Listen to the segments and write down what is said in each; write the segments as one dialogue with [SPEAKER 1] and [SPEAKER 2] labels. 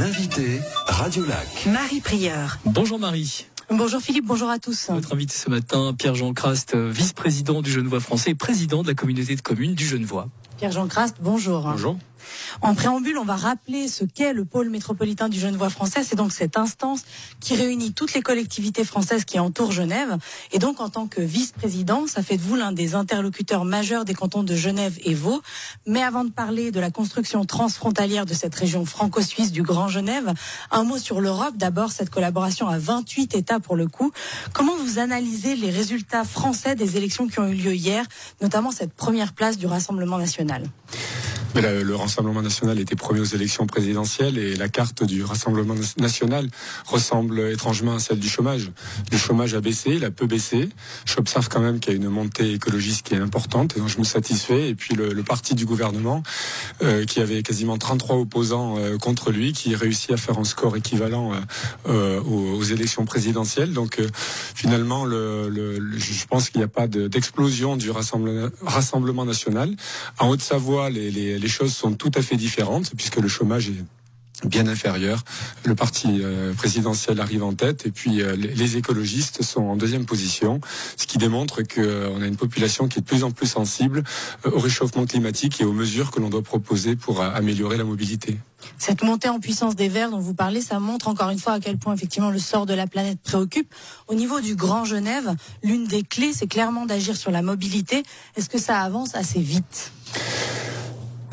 [SPEAKER 1] L'invité Radio Lac.
[SPEAKER 2] Marie Prieur.
[SPEAKER 3] Bonjour Marie.
[SPEAKER 2] Bonjour Philippe, bonjour à tous.
[SPEAKER 3] Notre invité ce matin, Pierre-Jean Crast, vice-président du Genevois français et président de la communauté de communes du Genevois.
[SPEAKER 2] Pierre-Jean Crast, bonjour.
[SPEAKER 3] Bonjour.
[SPEAKER 2] En préambule, on va rappeler ce qu'est le pôle métropolitain du Genevois français. C'est donc cette instance qui réunit toutes les collectivités françaises qui entourent Genève. Et donc, en tant que vice-président, ça fait de vous l'un des interlocuteurs majeurs des cantons de Genève et Vaud. Mais avant de parler de la construction transfrontalière de cette région franco-suisse du Grand Genève, un mot sur l'Europe. D'abord, cette collaboration à 28 États pour le coup. Comment vous analysez les résultats français des élections qui ont eu lieu hier, notamment cette première place du Rassemblement national?
[SPEAKER 4] Le Rassemblement national était premier aux élections présidentielles et la carte du Rassemblement national ressemble étrangement à celle du chômage. Le chômage a baissé, il a peu baissé. J'observe quand même qu'il y a une montée écologiste qui est importante et dont je me satisfais. Et puis le, parti du gouvernement, euh, qui avait quasiment 33 opposants euh, contre lui, qui réussit à faire un score équivalent euh, aux, élections présidentielles. Donc finalement, le, je pense qu'il n'y a pas d'explosion du Rassemblement, national. En Haute-Savoie, les les choses sont tout à fait différentes puisque le chômage est bien inférieur. Le parti euh, présidentiel arrive en tête et puis euh, les écologistes sont en deuxième position, ce qui démontre qu'on euh, a une population qui est de plus en plus sensible au réchauffement climatique et aux mesures que l'on doit proposer pour améliorer la mobilité.
[SPEAKER 2] Cette montée en puissance des Verts dont vous parlez, ça montre encore une fois à quel point effectivement le sort de la planète préoccupe. Au niveau du Grand Genève, l'une des clés, c'est clairement d'agir sur la mobilité. Est-ce que ça avance assez vite?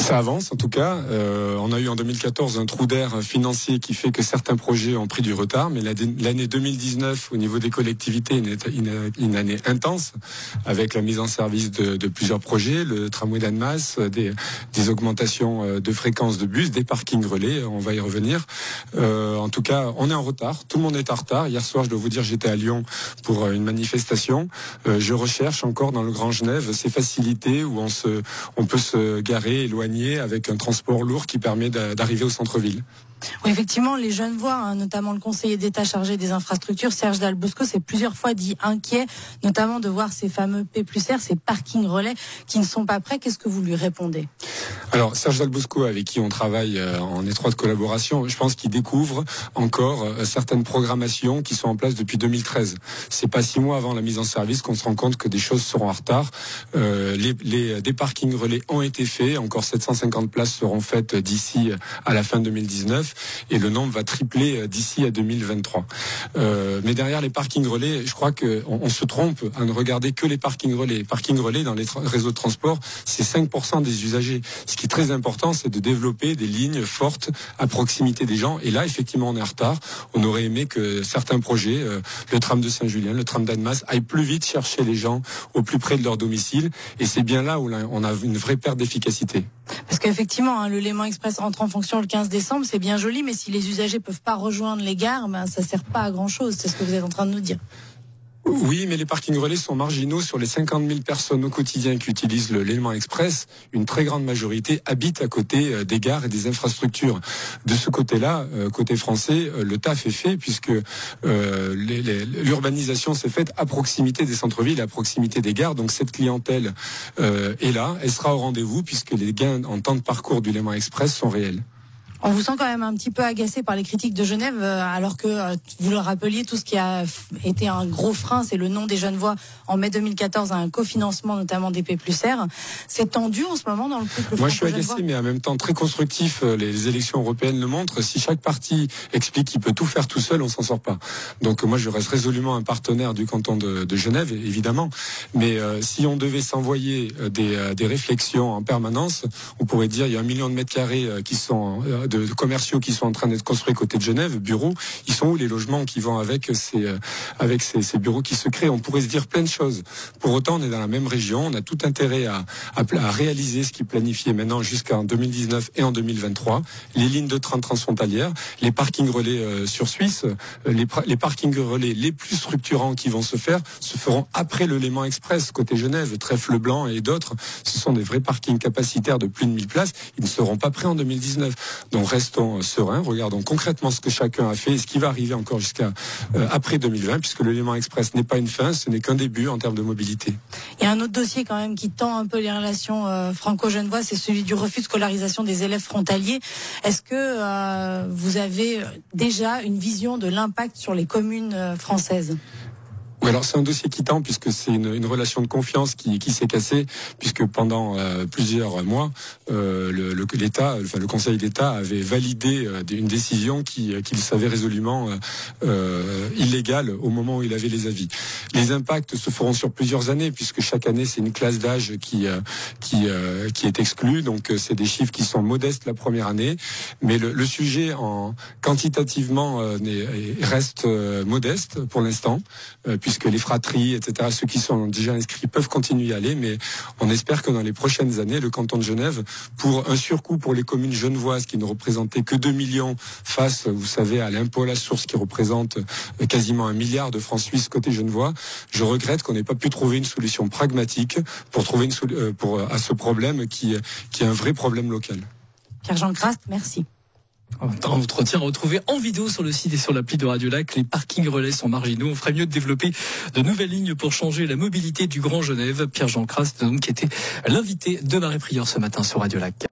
[SPEAKER 4] Ça avance en tout cas. Euh, on a eu en 2014 un trou d'air financier qui fait que certains projets ont pris du retard, mais l'année 2019 au niveau des collectivités une, année intense avec la mise en service de, de plusieurs projets, le tramway d'Annemasse, des, des, augmentations euh, de fréquences de bus, des parkings relais, on va y revenir. Euh, en tout cas, on est en retard, tout le monde est en retard. Hier soir, je dois vous dire, j'étais à Lyon pour euh, une manifestation. Euh, je recherche encore dans le Grand Genève ces facilités où on, se, on peut se garer, éloigner avec un transport lourd qui permet d'arriver au centre-ville.
[SPEAKER 2] Oui, effectivement, les jeunes voix, hein, notamment le conseiller d'État chargé des infrastructures, Serge Dalbosco, s'est plusieurs fois dit inquiet, notamment de voir ces fameux P plus R, ces parkings relais qui ne sont pas prêts. Qu'est-ce que vous lui répondez?
[SPEAKER 4] Alors, Serge Dalbosco, avec qui on travaille euh, en étroite collaboration, je pense qu'il découvre encore euh, certaines programmations qui sont en place depuis 2013. C'est pas six mois avant la mise en service qu'on se rend compte que des choses seront en retard. Euh, les, les, des parkings relais ont été faits, encore 750 places seront faites d'ici à la fin 2019 et le nombre va tripler euh, d'ici à 2023. Euh, mais derrière les parkings relais, je crois qu'on on se trompe à ne regarder que les parkings relais. Les parkings relais dans les réseaux de transport, c'est 5% des usagers. Ce qui est très important, c'est de développer des lignes fortes à proximité des gens. Et là, effectivement, on est en retard. On aurait aimé que certains projets, euh, le tram de Saint-Julien, le tram d'Annemasse, aillent plus vite chercher les gens au plus près de leur domicile. Et c'est bien là où on a une vraie perte d'efficacité.
[SPEAKER 2] Parce qu'effectivement, hein, le Léman Express entre en fonction le 15 décembre, c'est bien joli, mais si les usagers peuvent pas rejoindre les gares, ben, ça sert pas à grand chose. C'est ce que vous êtes en train de nous dire.
[SPEAKER 4] Oui, mais les parkings relais sont marginaux sur les 50 000 personnes au quotidien qui utilisent l'élément express. Une très grande majorité habite à côté euh, des gares et des infrastructures. De ce côté-là, euh, côté français, euh, le taf est fait puisque l'urbanisation s'est faite à proximité des centres-villes, à proximité des gares. Donc cette clientèle est là, elle sera au rendez-vous puisque les gains en temps de parcours du Léman Express sont réels.
[SPEAKER 2] On vous sent quand même un petit peu agacé par les critiques de Genève, euh, alors que euh, vous le rappeliez, tout ce qui a été un gros frein, c'est le nom des jeunes voix en mai 2014 à un cofinancement notamment des P plus R. C'est tendu en ce moment dans le couple
[SPEAKER 4] Moi, je suis agacé, mais en même temps très constructif. Euh, les élections européennes le montrent. Si chaque parti explique qu'il peut tout faire tout seul, on s'en sort pas. Donc moi, je reste résolument un partenaire du canton de, de Genève, évidemment. Mais si on devait s'envoyer des, des réflexions en permanence, on pourrait dire il y a un million de mètres carrés qui sont de, commerciaux qui sont en train d'être construits côté de Genève, bureaux. Ils sont où les logements qui vont avec ces euh, avec ces, bureaux qui se créent? On pourrait se dire plein de choses. Pour autant, on est dans la même région. On a tout intérêt à, à, réaliser ce qui est planifié maintenant jusqu'en 2019 et en 2023. Les lignes de train transfrontalières, les parkings relais euh, sur Suisse, euh, les, les parkings relais les plus structurants qui vont se faire se feront après le Léman Express côté Genève, Trèfle Blanc et d'autres. Ce sont des vrais parkings capacitaires de plus de 1000 places. Ils ne seront pas prêts en 2019. Donc restons sereins, regardons concrètement ce que chacun a fait et ce qui va arriver encore jusqu'à après 2020, puisque le Léman Express n'est pas une fin, ce n'est qu'un début en termes de mobilité.
[SPEAKER 2] Il y a un autre dossier quand même qui tend un peu les relations franco-genevois, c'est celui du refus de scolarisation des élèves frontaliers. Est-ce que vous avez déjà une vision de l'impact sur les communes françaises?
[SPEAKER 4] Alors c'est un dossier qui puisque c'est une, relation de confiance qui, qui s'est cassée puisque pendant euh, plusieurs mois, euh, le, enfin le Conseil d'État avait validé euh, une décision qui qu'il savait résolument illégale au moment où il avait les avis. Les impacts se feront sur plusieurs années puisque chaque année c'est une classe d'âge qui qui qui est exclue. Donc c'est des chiffres qui sont modestes la première année, mais le, le sujet en quantitativement reste modeste pour l'instant puisque les fratries, etc., ceux qui sont déjà inscrits peuvent continuer à aller, mais on espère que dans les prochaines années, le canton de Genève, pour un surcoût pour les communes genevoises qui ne représentaient que 2 millions face, vous savez, à l'impôt à la source qui représente euh, quasiment un milliard de francs suisses côté genevois, je regrette qu'on n'ait pas pu trouver une solution pragmatique pour trouver une euh, pour, à ce problème qui, qui est un vrai problème local.
[SPEAKER 2] Pierre-Jean Crast, merci.
[SPEAKER 3] Un entretien retrouvé en vidéo sur le site et sur l'appli de Radio Lac. Les parkings relais sont marginaux. On ferait mieux de développer de nouvelles lignes pour changer la mobilité du Grand Genève. Pierre-Jean donc, qui était l'invité de Marie Prieur ce matin sur Radio Lac.